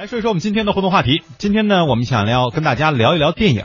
来说一说我们今天的互动话题。今天呢，我们想要跟大家聊一聊电影。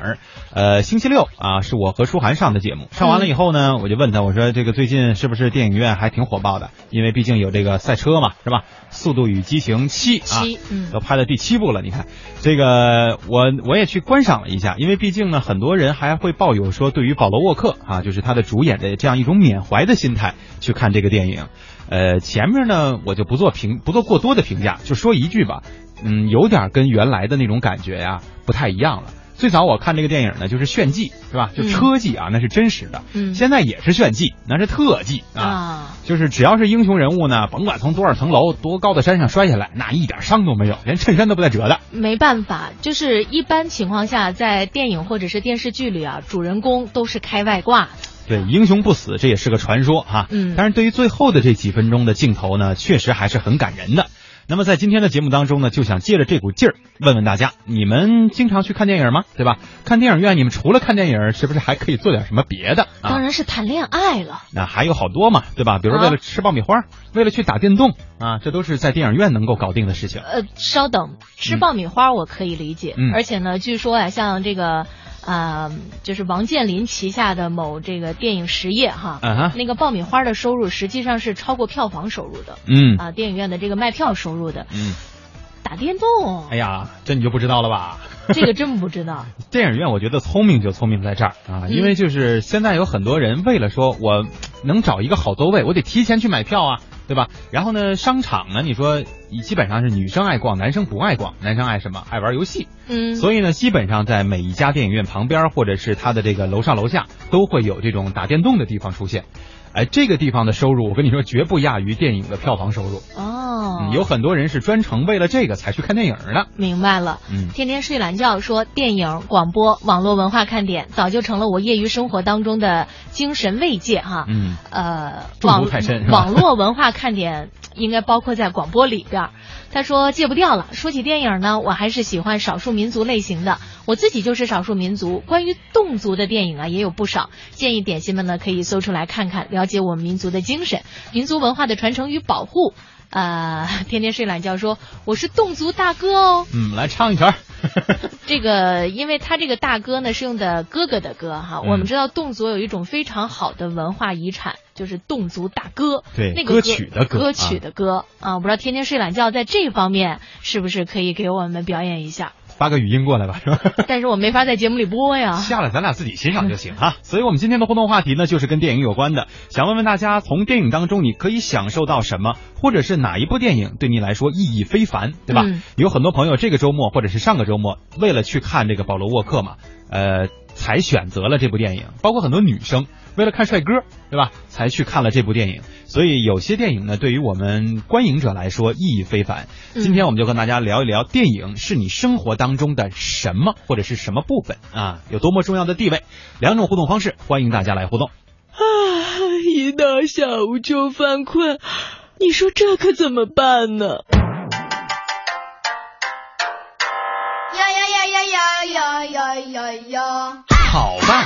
呃，星期六啊，是我和舒涵上的节目。上完了以后呢，我就问他，我说这个最近是不是电影院还挺火爆的？因为毕竟有这个赛车嘛，是吧？《速度与激情七》啊，嗯都拍到第七部了。你看，这个我我也去观赏了一下，因为毕竟呢，很多人还会抱有说对于保罗沃克啊，就是他的主演的这样一种缅怀的心态去看这个电影。呃，前面呢我就不做评不做过多的评价，就说一句吧，嗯，有点跟原来的那种感觉呀不太一样了。最早我看这个电影呢，就是炫技，是吧？就嗯车技啊，那是真实的。嗯现在也是炫技，那是特技啊。啊，就是只要是英雄人物呢，甭管从多少层楼、多高的山上摔下来，那一点伤都没有，连衬衫都不带折的。没办法，就是一般情况下，在电影或者是电视剧里啊，主人公都是开外挂的。对，英雄不死，这也是个传说哈。嗯但是对于最后的这几分钟的镜头呢，确实还是很感人的。那么在今天的节目当中呢，就想借着这股劲儿，问问大家，你们经常去看电影吗？对吧？看电影院，你们除了看电影，是不是还可以做点什么别的啊？当然是谈恋爱了。那还有好多嘛，对吧？比如说为了吃爆米花，为了去打电动啊，这都是在电影院能够搞定的事情。呃，稍等，吃爆米花我可以理解，嗯而且呢，据说呀、像这个，呃，就是王健林旗下的某这个电影实业哈，那个爆米花的收入实际上是超过票房收入的，嗯啊，电影院的这个卖票收入的。嗯，打电动，哎呀，这你就不知道了吧？这个真不知道。电影院我觉得聪明就聪明在这儿啊，嗯因为就是现在有很多人为了说我能找一个好座位，我得提前去买票啊，对吧？然后呢，商场呢，你说基本上是女生爱逛，男生不爱逛，男生爱什么？爱玩游戏。嗯，所以呢，基本上在每一家电影院旁边或者是它的这个楼上楼下都会有这种打电动的地方出现。哎，这个地方的收入，我跟你说绝不亚于电影的票房收入。哦，嗯，有很多人是专程为了这个才去看电影的。明白了。嗯天天睡懒觉说，电影、广播、网络文化看点早就成了我业余生活当中的精神慰藉哈。嗯，呃，网太深网络文化看点应该包括在广播里边儿。他说戒不掉了。说起电影呢，我还是喜欢少数民族类型的，我自己就是少数民族。关于侗族的电影啊，也有不少，建议点心们呢可以搜出来看看，了解我们民族的精神、民族文化的传承与保护。呃，天天睡懒觉说我是侗族大哥哦。嗯，来唱一曲。这个，因为他这个大哥呢是用的哥哥的哥哈，嗯我们知道侗族有一种非常好的文化遗产，就是侗族大歌，对那个歌曲的歌歌曲的歌啊，我不知道天天睡懒觉在这方面是不是可以给我们表演一下，发个语音过来吧，是吧？但是我没法在节目里播呀。下来咱俩自己欣赏就行哈。所以我们今天的互动话题呢，就是跟电影有关的，想问问大家，从电影当中你可以享受到什么，或者是哪一部电影对你来说意义非凡，对吧？嗯有很多朋友这个周末或者是上个周末，为了去看这个保罗沃克嘛，呃，才选择了这部电影，包括很多女生为了看帅哥，对吧？才去看了这部电影。所以有些电影呢，对于我们观影者来说意义非凡。嗯今天我们就跟大家聊一聊电影是你生活当中的什么或者是什么部分啊，有多么重要的地位。两种互动方式，欢迎大家来互动。啊，一到下午就犯困，你说这可怎么办呢？呀呀呀呀呀呀呀呀呀！好办，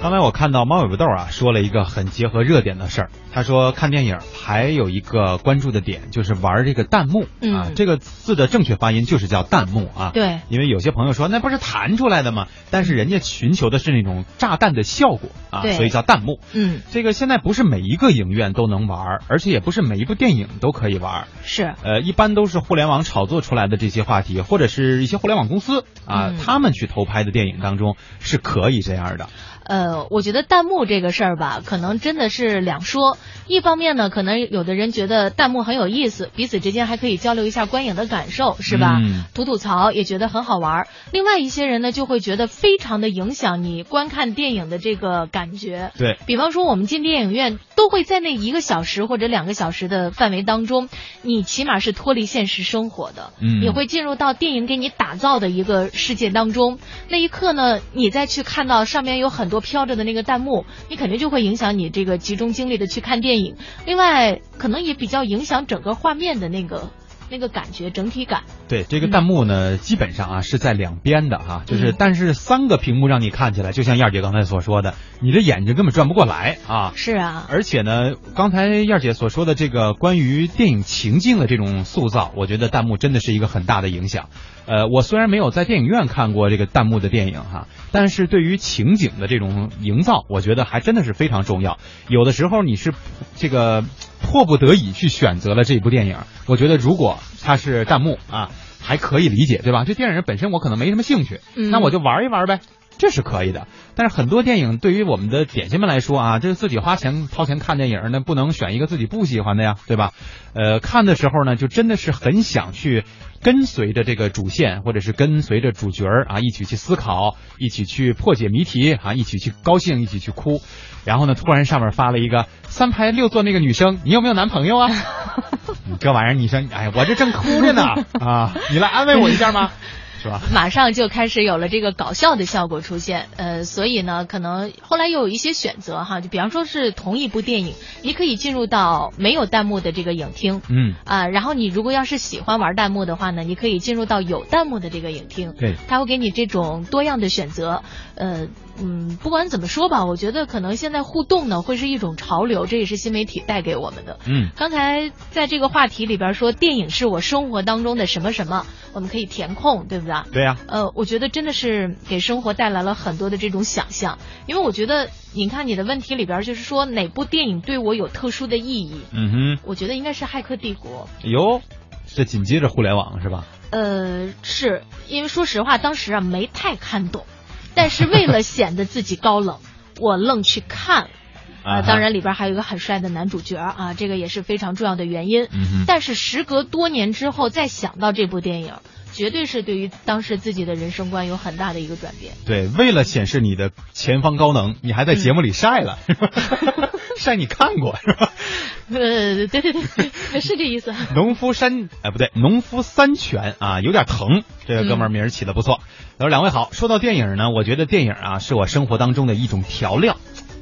刚才我看到猫尾巴豆啊说了一个很结合热点的事儿，他说看电影还有一个关注的点就是玩这个弹幕、啊嗯，这个字的正确发音就是叫弹幕啊。对因为有些朋友说那不是弹出来的吗？但是人家寻求的是那种炸弹的效果啊，所以叫弹幕。嗯，这个现在不是每一个影院都能玩，而且也不是每一部电影都可以玩。是，呃，一般都是互联网炒作出来的这些话题，或者是一些互联网公司啊，嗯他们去投拍的电影当中是可以这样的。呃，我觉得弹幕这个事儿吧，可能真的是两说。一方面呢，可能有的人觉得弹幕很有意思，彼此之间还可以交流一下观影的感受，是吧？嗯吐吐槽也觉得很好玩。另外一些人呢，就会觉得非常的影响你观看电影的这个感觉。对，比方说，我们进电影院都会在那一个小时或者两个小时的范围当中，你起码是脱离现实生活的，嗯你会进入到电影给你打造的一个世界当中。那一刻呢，你再去看到上面有很多飘着的那个弹幕，你肯定就会影响你这个集中精力的去看电影。另外，可能也比较影响整个画面的那个那个感觉，整体感。对，这个弹幕呢，基本上啊是在两边的哈、就是嗯但是三个屏幕让你看起来，就像燕儿姐刚才所说的，你的眼睛根本转不过来啊。是啊，而且呢，刚才燕儿姐所说的这个关于电影情境的这种塑造，我觉得弹幕真的是一个很大的影响。呃，我虽然没有在电影院看过这个弹幕的电影哈，但是对于情景的这种营造，我觉得还真的是非常重要。有的时候你是这个迫不得已去选择了这部电影，我觉得如果它是弹幕啊，还可以理解，对吧？这电影本身我可能没什么兴趣，嗯那我就玩一玩呗。这是可以的，但是很多电影对于我们的点心们来说啊，这自己花钱掏钱看电影，那不能选一个自己不喜欢的呀，对吧？呃，看的时候呢，就真的是很想去跟随着这个主线，或者是跟随着主角儿啊，一起去思考，一起去破解谜题啊，一起去高兴，一起去哭。然后呢，突然上面发了一个三排六座那个女生，你有没有男朋友啊？你这玩意儿，你说，哎，我这正哭着呢啊，你来安慰我一下吗？是吧？马上就开始有了这个搞笑的效果出现，呃，所以呢，可能后来又有一些选择哈，就比方说是同一部电影，你可以进入到没有弹幕的这个影厅，嗯，啊，然后你如果要是喜欢玩弹幕的话呢，你可以进入到有弹幕的这个影厅，对，他会给你这种多样的选择，呃。嗯，不管怎么说吧，我觉得可能现在互动呢会是一种潮流，这也是新媒体带给我们的。嗯，刚才在这个话题里边说，电影是我生活当中的什么什么，我们可以填空，对不对？对呀、呃，我觉得真的是给生活带来了很多的这种想象，因为我觉得，你看你的问题里边就是说哪部电影对我有特殊的意义，嗯哼。我觉得应该是《骇客帝国》。哟，这紧接着互联网是吧？呃，是因为说实话，当时啊没太看懂，但是为了显得自己高冷，我愣去看了。啊当然里边还有一个很帅的男主角啊，这个也是非常重要的原因。但是时隔多年之后再想到这部电影，绝对是对于当时自己的人生观有很大的一个转变。对，为了显示你的前方高能，你还在节目里晒了，是吧？晒你看过是吧？呃，对对对，对是这意思。农夫山，哎，不对，农夫三泉啊，有点疼。这个哥们儿名儿起的不错。他说：“两位好，说到电影呢，我觉得电影啊是我生活当中的一种调料，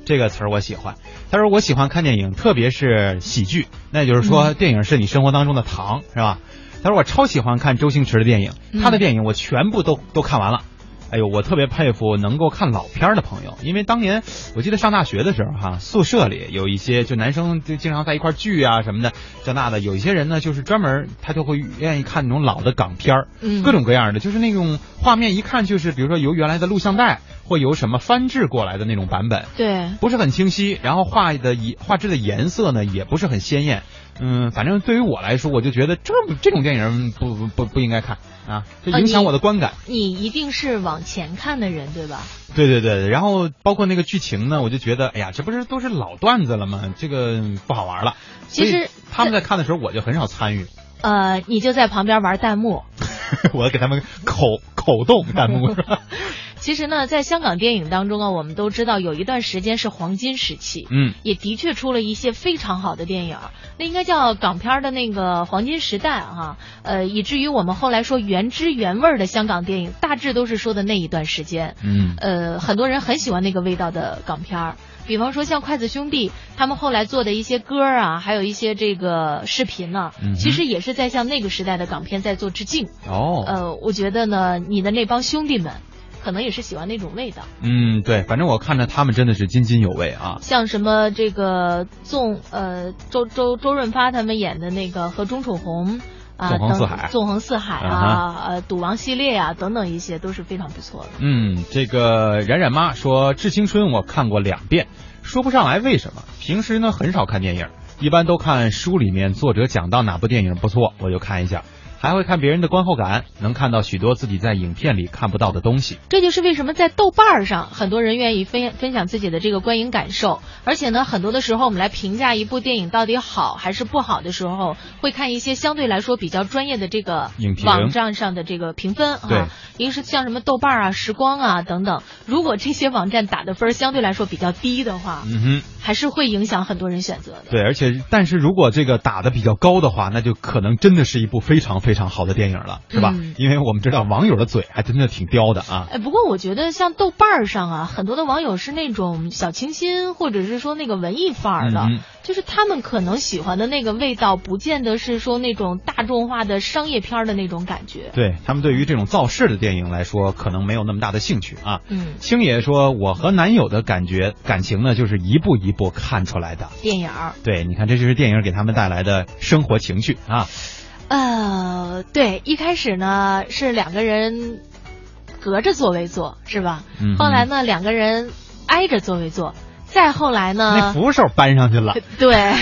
这个词儿我喜欢。他说我喜欢看电影，特别是喜剧，那也就是说电影是你生活当中的糖，是吧？他说我超喜欢看周星驰的电影，他的电影我全部都都看完了。哎呦，我特别佩服能够看老片儿的朋友，因为当年我记得上大学的时候哈，宿舍里有一些就男生就经常在一块儿聚啊什么的，这那的。有一些人呢，就是专门他就会愿意看那种老的港片儿，嗯各种各样的，就是那种画面一看就是，比如说由原来的录像带或由什么翻制过来的那种版本，对，不是很清晰，然后画的颜画质的颜色呢也不是很鲜艳。嗯，反正对于我来说，我就觉得这这种电影不不不不应该看啊，就影响我的观感。你一定是往前看的人，对吧？对对对，然后包括那个剧情呢，我就觉得，哎呀，这不是都是老段子了吗？这个不好玩了。其实他们在看的时候，我就很少参与，呃，你就在旁边玩弹幕。我给他们口口动弹幕是吧？其实呢，在香港电影当中啊，我们都知道有一段时间是黄金时期，嗯，也的确出了一些非常好的电影，那应该叫港片的那个黄金时代哈、呃，以至于我们后来说原汁原味的香港电影，大致都是说的那一段时间，嗯。呃，很多人很喜欢那个味道的港片儿。比方说像筷子兄弟，他们后来做的一些歌儿啊，还有一些这个视频呢、嗯其实也是在向那个时代的港片在做致敬。哦，呃，我觉得呢，你的那帮兄弟们，可可能也是喜欢那种味道。嗯，对，反正我看着他们真的是津津有味啊。像什么这个纵呃周周周润发他们演的那个和钟楚红。啊，纵横四海，纵横四海啊，呃，赌王系列啊，等等一些都是非常不错的。嗯，这个冉冉妈说《致青春》我看过两遍，说不上来为什么。平时呢很少看电影，一般都看书里面作者讲到哪部电影不错，我就看一下。还会看别人的观后感，能看到许多自己在影片里看不到的东西。这就是为什么在豆瓣上很多人愿意分分享自己的这个观影感受。而且呢，很多的时候我们来评价一部电影到底好还是不好的时候，会看一些相对来说比较专业的这个网站上的这个评分啊，一个是像什么豆瓣啊、时光啊等等。如果这些网站打的分相对来说比较低的话，嗯哼，还是会影响很多人选择的。对，而且但是如果这个打的比较高的话，那就可能真的是一部非常。非常好的电影了，是吧？因为我们知道网友的嘴还真的挺刁的啊。哎，不过我觉得像豆瓣上啊，很多的网友是那种小清新，或者是说那个文艺范儿的。就是他们可能喜欢的那个味道，不见得是说那种大众化的商业片的那种感觉。对他们对于这种造势的电影来说，可能没有那么大的兴趣啊。嗯，星爷说，我和男友的感觉感情呢，就是一步一步看出来的。电影。对，你看，这就是电影给他们带来的生活情趣啊。呃，对，一开始呢是两个人隔着座位坐，是吧？嗯。后来呢，两个人挨着座位坐。再后来呢？那扶手搬上去了。对，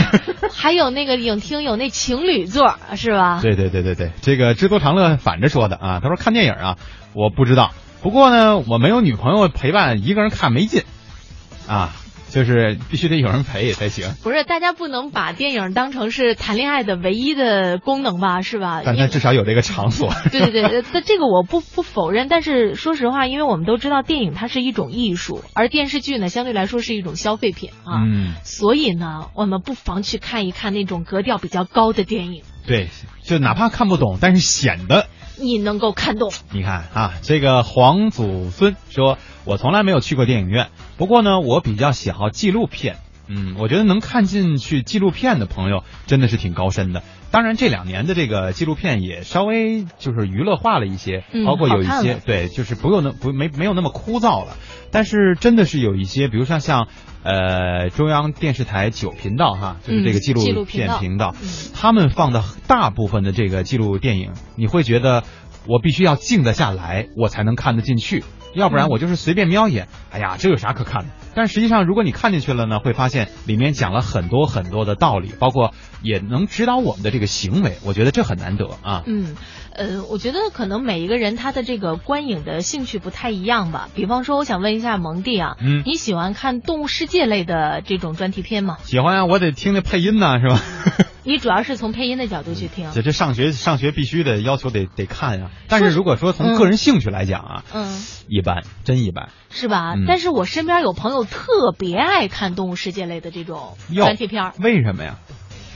还有那个影厅有那情侣座，是吧？对对对对对，这个知足常乐反着说的啊。他说看电影啊，我不知道，不过呢，我没有女朋友陪伴，一个人看没劲啊。就是必须得有人陪才行。不是，大家不能把电影当成是谈恋爱的唯一的功能吧？是吧？但它至少有这个场所。对对对，这这个我不不否认。但是说实话，因为我们都知道电影它是一种艺术，而电视剧呢相对来说是一种消费品啊。嗯。所以呢，我们不妨去看一看那种格调比较高的电影。对，就哪怕看不懂，但是显得你能够看懂。你看啊，这个黄祖孙说。我从来没有去过电影院，不过呢，我比较喜好纪录片。嗯，我觉得能看进去纪录片的朋友真的是挺高深的。当然，这两年的这个纪录片也稍微就是娱乐化了一些，包括有一些对，就是不用那不没没有那么枯燥了。但是真的是有一些，比如像像呃中央电视台九频道哈，就是这个纪录片频道，他们放的大部分的这个纪录电影，你会觉得我必须要静得下来，我才能看得进去。要不然我就是随便瞄一眼，哎呀，这有啥可看的？但实际上，如果你看进去了呢，会发现里面讲了很多很多的道理，包括也能指导我们的这个行为。我觉得这很难得啊。嗯，呃，我觉得可能每一个人他的这个观影的兴趣不太一样吧。比方说，我想问一下蒙蒂啊，嗯，你喜欢看动物世界类的这种专题片吗？喜欢啊，我得听那配音呢，是吧？你主要是从配音的角度去听。这这上学上学必须得要求得得看呀。但是如果说从个人兴趣来讲啊，嗯，一般，真一般。是吧？但是我身边有朋友特别爱看动物世界类的这种专题片为什么呀？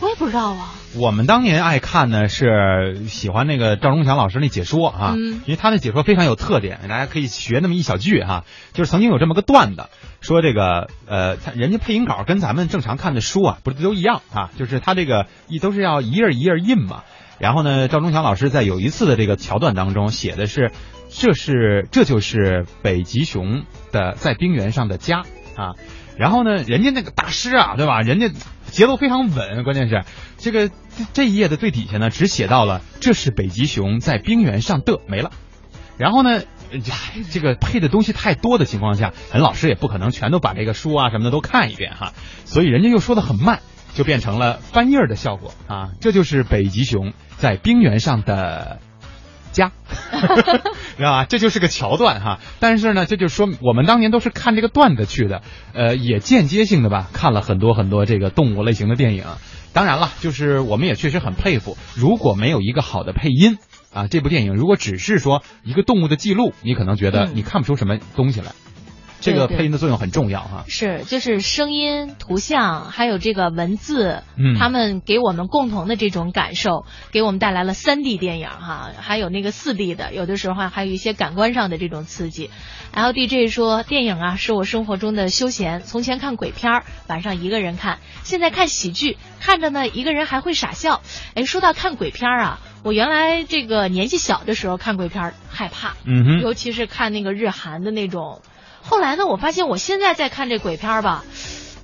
我也不知道啊。我们当年爱看呢，是喜欢那个赵忠祥老师那解说啊，因为他那解说非常有特点，大家可以学那么一小句哈。就是曾经有这么个段子，说这个呃，他人家配音稿跟咱们正常看的书啊，不是都一样啊？就是他这个一都是要一页一页印嘛。然后呢，赵忠祥老师在有一次的这个桥段当中写的是。这是这就是北极熊的在冰原上的家啊，然后呢，人家那个大师啊，对吧？人家节奏非常稳，关键是这个这一页的最底下呢，只写到了这是北极熊在冰原上的没了。然后呢，这个配的东西太多的情况下，很老师也不可能全都把这个书啊什么的都看一遍哈，所以人家又说的很慢，就变成了翻页的效果啊。这就是北极熊在冰原上的。家，知道吧？这就是个桥段哈。但是呢，这就说我们当年都是看这个段子去的，呃，也间接性的吧，看了很多很多这个动物类型的电影。当然了，就是我们也确实很佩服，如果没有一个好的配音啊，这部电影如果只是说一个动物的记录，你可能觉得你看不出什么东西来。这个配音的作用很重要哈。是，就是声音、图像，还有这个文字，嗯他们给我们共同的这种感受，给我们带来了三 D 电影哈，还有那个四 D 的，有的时候还有一些感官上的这种刺激。LDJ 说，电影啊是我生活中的休闲，从前看鬼片儿，晚上一个人看，现在看喜剧，看着呢一个人还会傻笑。哎，说到看鬼片儿啊，我原来这个年纪小的时候看鬼片儿害怕，嗯哼，尤其是看那个日韩的那种。后来呢，我发现我现在在看这鬼片儿吧，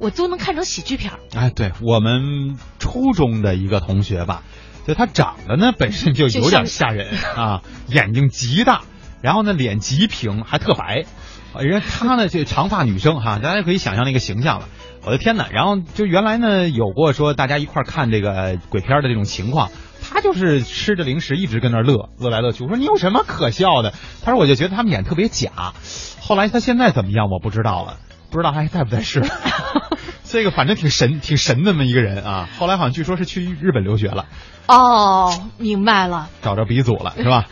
我都能看成喜剧片儿。哎，对我们初中的一个同学吧，就他长得呢本身就有点吓人啊，眼睛极大，然后呢脸极平，还特白。呃人家他呢，这长发女生哈，大家可以想象那个形象了。我的天呐，然后就原来呢有过说大家一块儿看这个鬼片的这种情况，他就是吃着零食一直跟那儿乐，乐来乐去。我说你有什么可笑的？他说我就觉得他们演特别假。后来他现在怎么样我不知道了，不知道他还在不在世。这个反正挺神挺神的那么一个人啊。后来好像据说是去日本留学了，哦，明白了。找着鼻祖了是吧？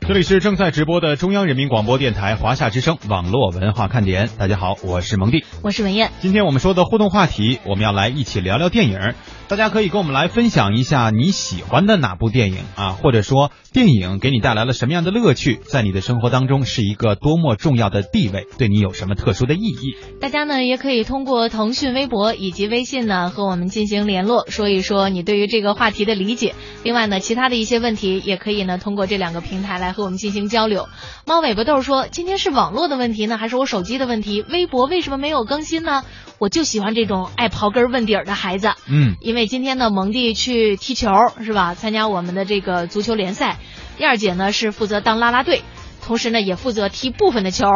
这里是正在直播的中央人民广播电台华夏之声网络文化看点。大家好，我是蒙蒂。我是文艳。今天我们说的互动话题，我们要来一起聊聊电影。大家可以跟我们来分享一下你喜欢的哪部电影啊，或者说电影给你带来了什么样的乐趣，在你的生活当中是一个多么重要的地位，对你有什么特殊的意义？大家呢也可以通过腾讯微博以及微信呢和我们进行联络，说一说你对于这个话题的理解。另外呢，其他的一些问题也可以呢通过这两个平台来和我们进行交流。猫尾巴豆说，今天是网络的问题呢，还是我手机的问题？微博为什么没有更新呢？我就喜欢这种爱刨根问底儿的孩子。嗯，因为今天呢，蒙蒂去踢球是吧？参加我们的这个足球联赛。燕儿姐呢是负责当啦啦队，同时呢也负责踢部分的球。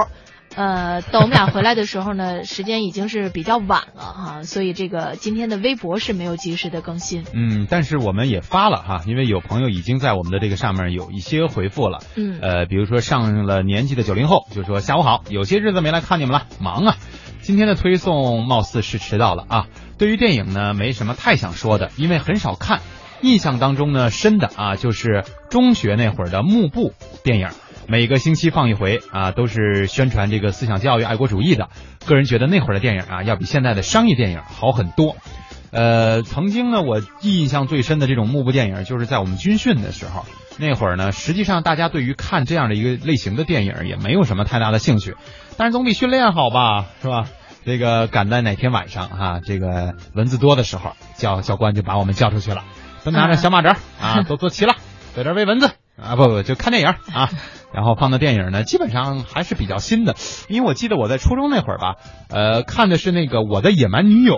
呃，等我们俩回来的时候呢，时间已经是比较晚了哈，所以这个今天的微博是没有及时的更新。嗯，但是我们也发了哈，因为有朋友已经在我们的这个上面有一些回复了。嗯呃，比如说上了年纪的九零后就说下午好，有些日子没来看你们了，忙啊。今天的推送貌似是迟到了啊。对于电影呢，没什么太想说的，因为很少看。印象当中呢，深的啊，就是中学那会儿的幕布电影，每个星期放一回啊，都是宣传这个思想教育、爱国主义的。个人觉得那会儿的电影啊，要比现在的商业电影好很多。呃，曾经呢，我印象最深的这种幕布电影，就是在我们军训的时候。那会儿呢，实际上大家对于看这样的一个类型的电影也没有什么太大的兴趣，但是总比训练好吧，是吧？这个赶在哪天晚上哈、这个蚊子多的时候，教教官就把我们叫出去了，都拿着小马扎啊，都坐齐了，在这喂蚊子啊，不不，就看电影啊。然后放的电影呢，基本上还是比较新的，因为我记得我在初中那会儿吧，呃，看的是那个《我的野蛮女友》。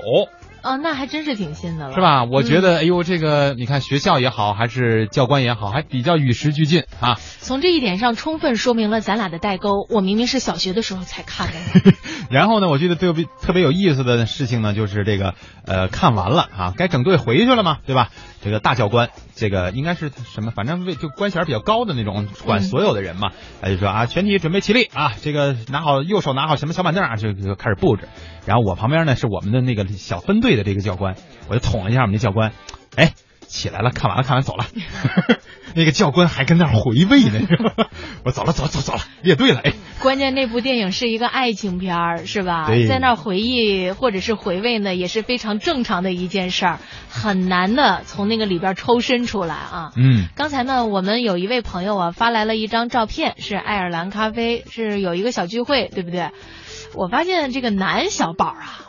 哦，那还真是挺新的了，是？吧？我觉得，哎呦，这个你看学校也好，还是教官也好，还比较与时俱进啊。从这一点上充分说明了咱俩的代沟。我明明是小学的时候才看的。然后呢，我觉得特别特别有意思的事情呢，就是这个呃，看完了啊，该整队回去了嘛，对吧？这个大教官，这个应该是什么？反正为就官衔比较高的那种，管所有的人嘛。他就说啊，全体准备起立啊，这个拿好右手拿好什么小板凳啊，就就开始布置。然后我旁边呢是我们的那个小分队的这个教官，我就捅了一下我们的教官，哎，起来了，看完了，看完走了。那个教官还跟那儿回味呢，我走了，走了走了走了，列队了，哎。关键那部电影是一个爱情片儿，是吧？在那儿回忆或者是回味呢，也是非常正常的一件事儿，很难的从那个里边抽身出来啊。嗯。刚才呢，我们有一位朋友啊发来了一张照片，是爱尔兰咖啡，是有一个小聚会，对不对？我发现这个男小宝啊，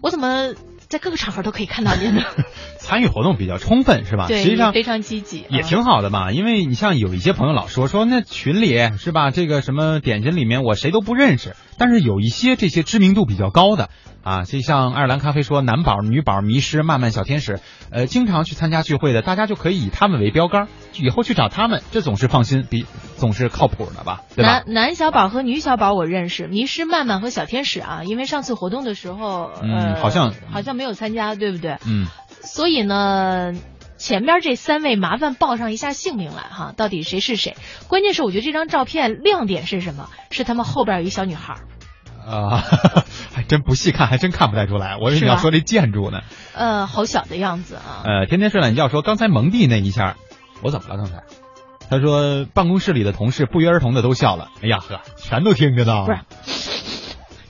我怎么在各个场合都可以看到您呢？参与活动比较充分是吧？对，实际上非常积极，也啊挺好的嘛，因为你像有一些朋友老说说那群里是吧，这个什么点心里面我谁都不认识，但是有一些这些知名度比较高的啊，就像爱尔兰咖啡说男宝、女宝、迷失、漫漫小天使，呃，经常去参加聚会的，大家就可以以他们为标杆，以后去找他们，这总是放心，比总是靠谱的吧，对吧男？男小宝和女小宝我认识，迷失漫漫和小天使啊，因为上次活动的时候，嗯呃，好像好像没有参加，对不对？嗯，所以呢，前边这三位麻烦报上一下姓名来哈，到底谁是谁？关键是我觉得这张照片亮点是什么？是他们后边有一小女孩儿，啊、还真不细看，还真看不太出来，我以为你要说这建筑呢。呃，好小的样子啊。呃，天天睡懒觉说刚才蒙蒂那一下，我怎么了刚才？他说办公室里的同事不约而同的都笑了。哎呀呵，全都听着呢。不是，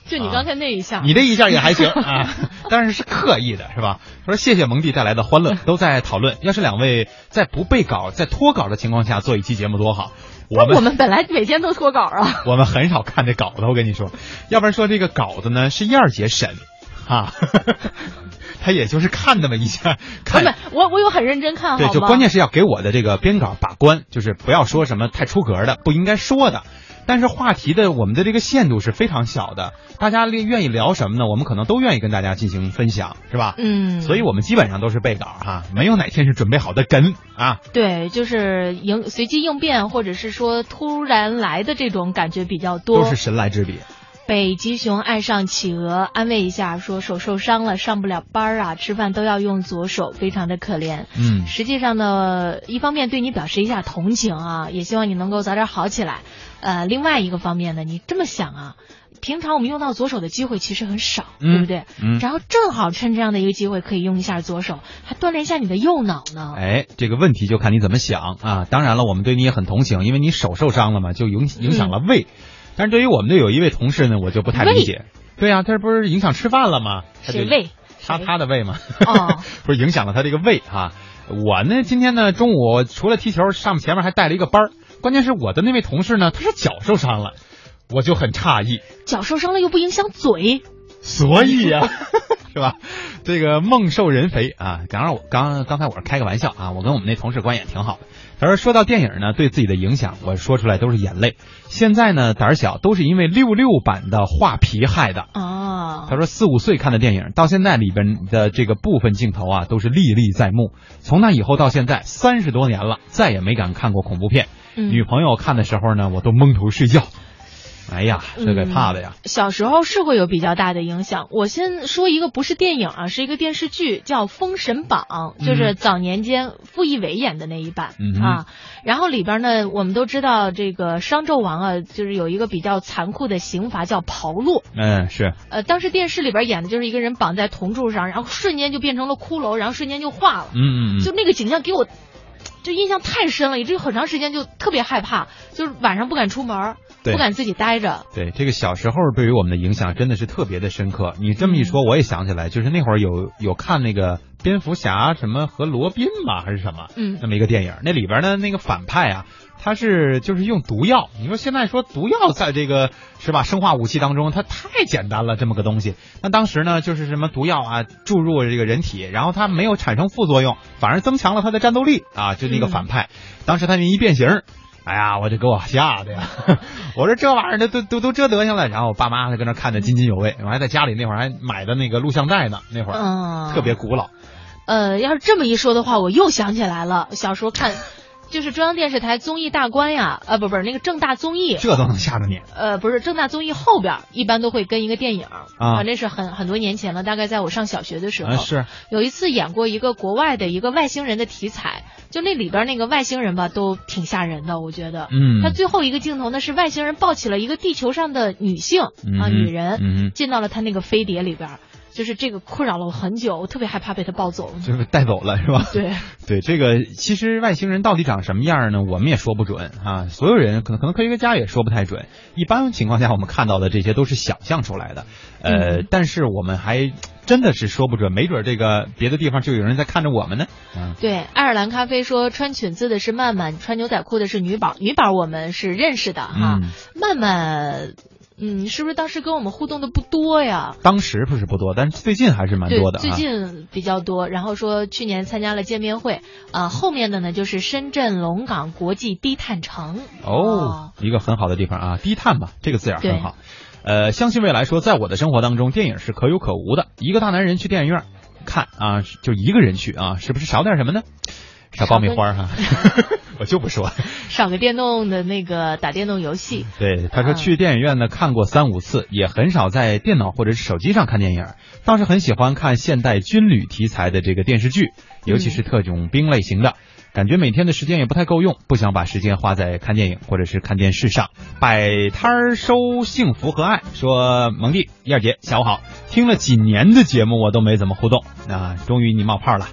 就你刚才那一下，你这一下也还行 啊，但是是刻意的，是吧？他说谢谢蒙蒂带来的欢乐，都在讨论，要是两位在不背稿、在脱稿的情况下做一期节目多好。我们 我们本来每天都脱稿啊。我们很少看这稿子，我跟你说，要不然说这个稿子呢是燕儿姐审，啊，他也就是看那么一下，看不我我有很认真看，好对，就关键是要给我的这个编稿把关，就是不要说什么太出格的，不应该说的。但是话题的我们的这个限度是非常小的，大家愿意聊什么呢？我们可能都愿意跟大家进行分享，是吧？嗯，所以我们基本上都是背稿哈，没有哪天是准备好的梗啊。对，就是应随机应变，或者是说突然来的这种感觉比较多。都是神来之笔。北极熊爱上企鹅，安慰一下说手受伤了，上不了班啊，吃饭都要用左手，非常的可怜。嗯，实际上呢，一方面对你表示一下同情啊，也希望你能够早点好起来。呃，另外一个方面呢，你这么想啊，平常我们用到左手的机会其实很少，嗯对不对？嗯然后正好趁这样的一个机会，可以用一下左手，还锻炼一下你的右脑呢。哎，这个问题就看你怎么想啊。当然了，我们对你也很同情，因为你手受伤了嘛，就影影响了胃。但是对于我们的有一位同事呢，我就不太理解。对呀、他不是影响吃饭了吗？他就谁胃？他他的胃嘛，哦 不是影响了他这个胃哈、我呢，今天呢中午除了踢球，上面前面还带了一个班儿关键是我的那位同事呢，他是脚受伤了，我就很诧异。脚受伤了又不影响嘴，所以呀、是吧？这个梦瘦人肥啊，刚刚我刚刚才我是开个玩笑啊，我跟我们那同事关系也挺好的。他说说到电影呢，对自己的影响，我说出来都是眼泪。现在呢胆小，都是因为六六版的画皮害的。啊，他说四五岁看的电影，到现在里边的这个部分镜头啊，都是历历在目。从那以后到现在三十多年了，再也没敢看过恐怖片。嗯女朋友看的时候呢，我都蒙头睡觉。哎呀，这给怕的呀！小时候是会有比较大的影响。我先说一个不是电影啊，是一个电视剧，叫《封神榜》，就是早年间傅艺伟演的那一版、嗯啊。然后里边呢，我们都知道这个商纣王啊，就是有一个比较残酷的刑罚叫炮烙。嗯，是，呃，当时电视里边演的就是一个人绑在铜柱上，然后瞬间就变成了骷髅，然后瞬间就化了。嗯嗯嗯，就那个景象给我，就印象太深了，以至于很长时间就特别害怕，就是晚上不敢出门，对不敢自己待着。对这个小时候对于我们的影响真的是特别的深刻。你这么一说，我也想起来，就是那会儿有有看那个蝙蝠侠什么和罗宾吧，还是什么，嗯那么一个电影，那里边的那个反派啊，他是就是用毒药。你说现在说毒药在这个是吧生化武器当中，它太简单了，这么个东西。那当时呢就是什么毒药啊注入这个人体，然后它没有产生副作用，反而增强了它的战斗力啊，就那个反派。当时他那一变形。哎呀，我就给我吓的呀！我说这玩意儿都都都都这德行了，然后我爸妈还搁那看的津津有味，我还在家里那会儿还买的那个录像带呢，那会儿、嗯，特别古老。呃，要是这么一说的话，我又想起来了，小时候看，就是中央电视台综艺大观呀，呃，不不是那个正大综艺，这都能吓着你呃，不是正大综艺后边一般都会跟一个电影啊那是很很多年前了，大概在我上小学的时候，啊！是，有一次演过一个国外的一个外星人的题材，就那里边那个外星人吧，都挺吓人的，我觉得。嗯，他最后一个镜头呢是外星人抱起了一个地球上的女性、啊女人，进到了他那个飞碟里边儿，就是这个困扰了我很久，我特别害怕被他抱走。就是带走了是吧？对，对，这个其实外星人到底长什么样呢？我们也说不准啊。所有人可能可能科学家也说不太准。一般情况下，我们看到的这些都是想象出来的，呃，嗯但是我们还真的是说不准，没准这个别的地方就有人在看着我们呢。嗯，对，爱尔兰咖啡说穿裙子的是曼曼，穿牛仔裤的是女宝。女宝我们是认识的哈，嗯曼曼，嗯，是不是当时跟我们互动的不多呀？当时不是不多，但是最近还是蛮多的啊。最近比较多。然后说去年参加了见面会，啊、后面的呢就是深圳龙岗国际低碳城。哦，一个很好的地方啊，低碳吧，这个字眼很好。呃，相信未来说，在我的生活当中，电影是可有可无的。一个大男人去电影院看啊，就一个人去啊，是不是少点什么呢？少爆米花哈，我就不说。赏个电动的那个打电动游戏。对，他说嗯去电影院呢看过三五次，也很少在电脑或者是手机上看电影，倒是很喜欢看现代军旅题材的这个电视剧，尤其是特种兵类型的。感觉每天的时间也不太够用，不想把时间花在看电影或者是看电视上。摆摊儿收幸福和爱，说蒙蒂燕姐下午好，听了几年的节目我都没怎么互动，啊，终于你冒泡了。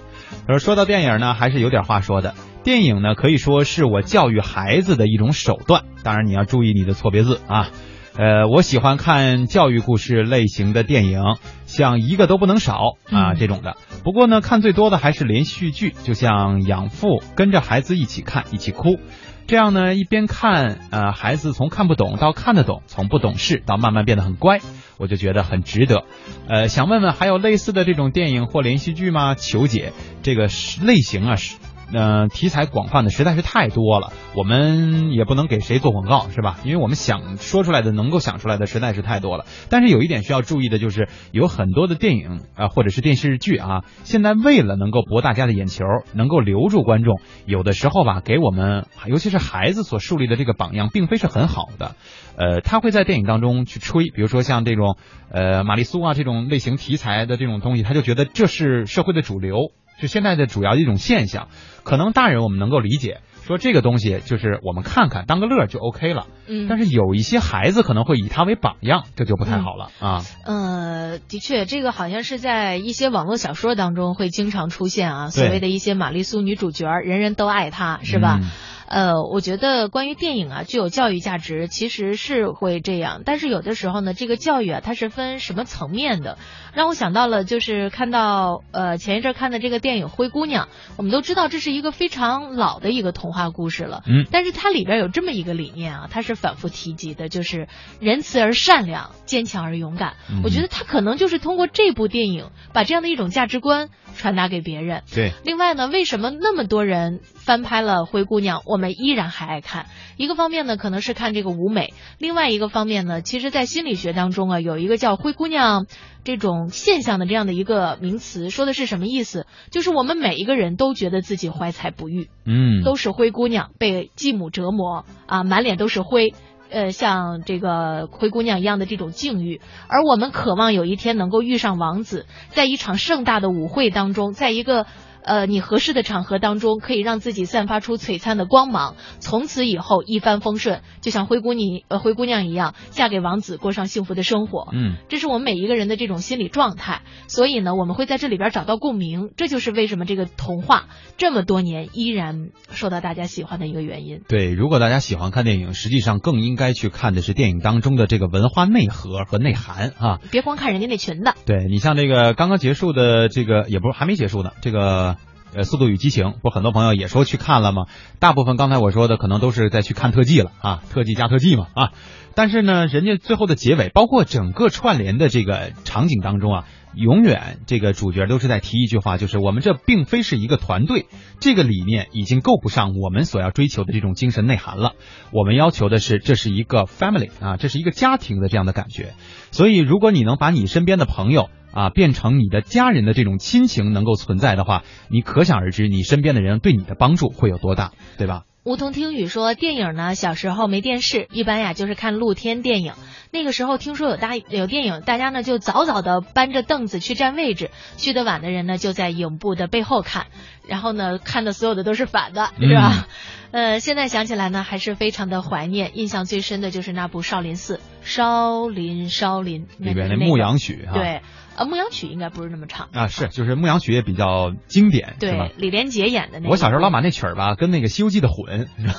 他说说到电影呢，还是有点话说的。电影呢可以说是我教育孩子的一种手段，当然你要注意你的错别字啊。呃，我喜欢看教育故事类型的电影，像一个都不能少啊嗯这种的。不过呢，看最多的还是连续剧，就像养父跟着孩子一起看，一起哭。这样呢，一边看，呃，孩子从看不懂到看得懂，从不懂事到慢慢变得很乖，我就觉得很值得。呃，想问问还有类似的这种电影或连续剧吗？求解，这个类型啊是。呃，题材广泛的实在是太多了，我们也不能给谁做广告，是吧？因为我们想说出来的、能够想出来的实在是太多了。但是有一点需要注意的就是，有很多的电影啊、或者是电视剧啊，现在为了能够博大家的眼球，能够留住观众，有的时候吧，给我们尤其是孩子所树立的这个榜样，并非是很好的。呃，他会在电影当中去吹，比如说像这种呃玛丽苏啊这种类型题材的这种东西，他就觉得这是社会的主流，是现在的主要一种现象。可能大人我们能够理解，说这个东西就是我们看看当个乐就 OK 了。嗯，但是有一些孩子可能会以他为榜样，这就不太好了啊。呃，的确，这个好像是在一些网络小说当中会经常出现啊，所谓的一些玛丽苏女主角，人人都爱她，是吧？嗯呃，我觉得关于电影啊，具有教育价值，其实是会这样。但是有的时候呢，这个教育啊，它是分什么层面的，让我想到了，就是看到呃前一阵看的这个电影《灰姑娘》，我们都知道这是一个非常老的一个童话故事了，嗯但是它里边有这么一个理念啊，它是反复提及的，就是仁慈而善良，坚强而勇敢。嗯我觉得它可能就是通过这部电影，把这样的一种价值观传达给别人。对，另外呢，为什么那么多人翻拍了《灰姑娘》，我们依然还爱看？一个方面呢，可能是看这个舞美；另外一个方面呢，其实在心理学当中啊，有一个叫“灰姑娘”这种现象的这样的一个名词，说的是什么意思？就是我们每一个人都觉得自己怀才不遇，嗯，都是灰姑娘，被继母折磨啊，满脸都是灰。呃，像这个灰姑娘一样的这种境遇，而我们渴望有一天能够遇上王子，在一场盛大的舞会当中，在一个呃你合适的场合当中，可以让自己散发出璀璨的光芒，从此以后一帆风顺，就像灰姑娘呃灰姑娘一样，嫁给王子，过上幸福的生活。嗯。这是我们每一个人的这种心理状态，所以呢，我们会在这里边找到共鸣，这就是为什么这个童话这么多年依然受到大家喜欢的一个原因。对，如果大家喜欢看电影，实际上更应该去看的是电影当中的这个文化内核和内涵啊。别光看人家那裙子，对你像这个刚刚结束的这个，也不是还没结束呢，这个。呃，《速度与激情》不，很多朋友也说去看了吗？大部分刚才我说的可能都是在去看特技了啊，特技加特技嘛啊。但是呢，人家最后的结尾，包括整个串联的这个场景当中啊，永远这个主角都是在提一句话，就是我们这并非是一个团队，这个理念已经够不上我们所要追求的这种精神内涵了。我们要求的是，这是一个 family 啊，这是一个家庭的这样的感觉。所以，如果你能把你身边的朋友啊变成你的家人的这种亲情能够存在的话，你可想而知，你身边的人对你的帮助会有多大，对吧？梧桐听雨说，电影呢，小时候没电视，一般呀就是看露天电影。那个时候听说有大有电影，大家呢就早早的搬着凳子去占位置，去的晚的人呢就在影布的背后看，然后呢看的所有的都是反的，是吧？呃，现在想起来呢，还是非常的怀念。印象最深的就是那部《少林寺》，少林少林里边的牧羊曲啊，对，呃，牧羊曲应该不是那么唱，啊是，就是牧羊曲也比较经典，对，？李连杰演的那个。我小时候老把那曲儿吧跟那个《西游记》的混，《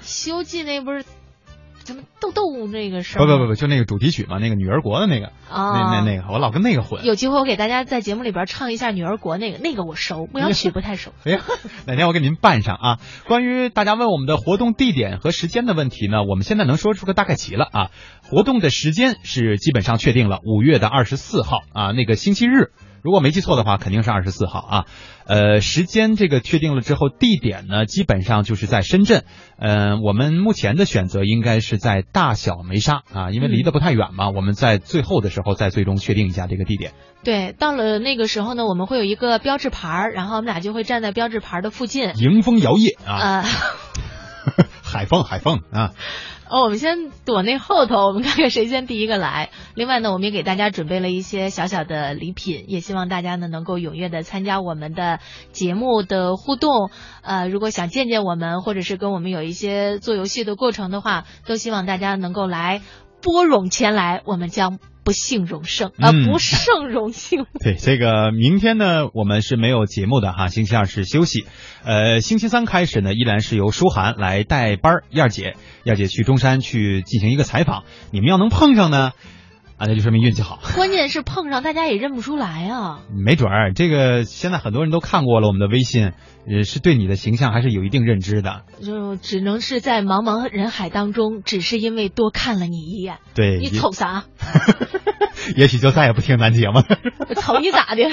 西游记》那不是什么豆豆那个事儿？不不不不，就那个主题曲嘛，那个女儿国的那个，啊，那那那个，我老跟那个混。有机会我给大家在节目里边唱一下《女儿国》那个，那个我熟，牧羊曲不太熟。哎呀，哪天我给您办上啊！关于大家问我们的活动地点和时间的问题呢，我们现在能说出个大概齐了啊。活动的时间是基本上确定了，五月的二十四号啊，那个星期日。如果没记错的话，肯定是二十四号啊。呃，时间这个确定了之后，地点呢基本上就是在深圳。嗯、我们目前的选择应该是在大小梅沙啊，因为离得不太远嘛。我们在最后的时候再最终确定一下这个地点。对，到了那个时候呢，我们会有一个标志牌儿，然后我们俩就会站在标志牌的附近。迎风摇曳啊，呃，海风海风啊，哦，我们先躲那后头，我们看看谁先第一个来。另外呢，我们也给大家准备了一些小小的礼品，也希望大家呢能够踊跃的参加我们的节目的互动。呃，如果想见见我们，或者是跟我们有一些做游戏的过程的话，都希望大家能够来拨冗前来，我们将不幸荣盛啊、嗯不胜荣幸。对，这个明天呢，我们是没有节目的哈，星期二是休息。呃，星期三开始呢，依然是由舒涵来带班儿，燕儿姐，燕儿姐去中山去进行一个采访。你们要能碰上呢，啊，那就说明运气好。关键是碰上大家也认不出来啊。没准儿，这个现在很多人都看过了我们的微信，呃，是对你的形象还是有一定认知的。就只能是在茫茫人海当中，只是因为多看了你一眼，对，你瞅啥？也许就再也不听咱节目了。瞅你咋的？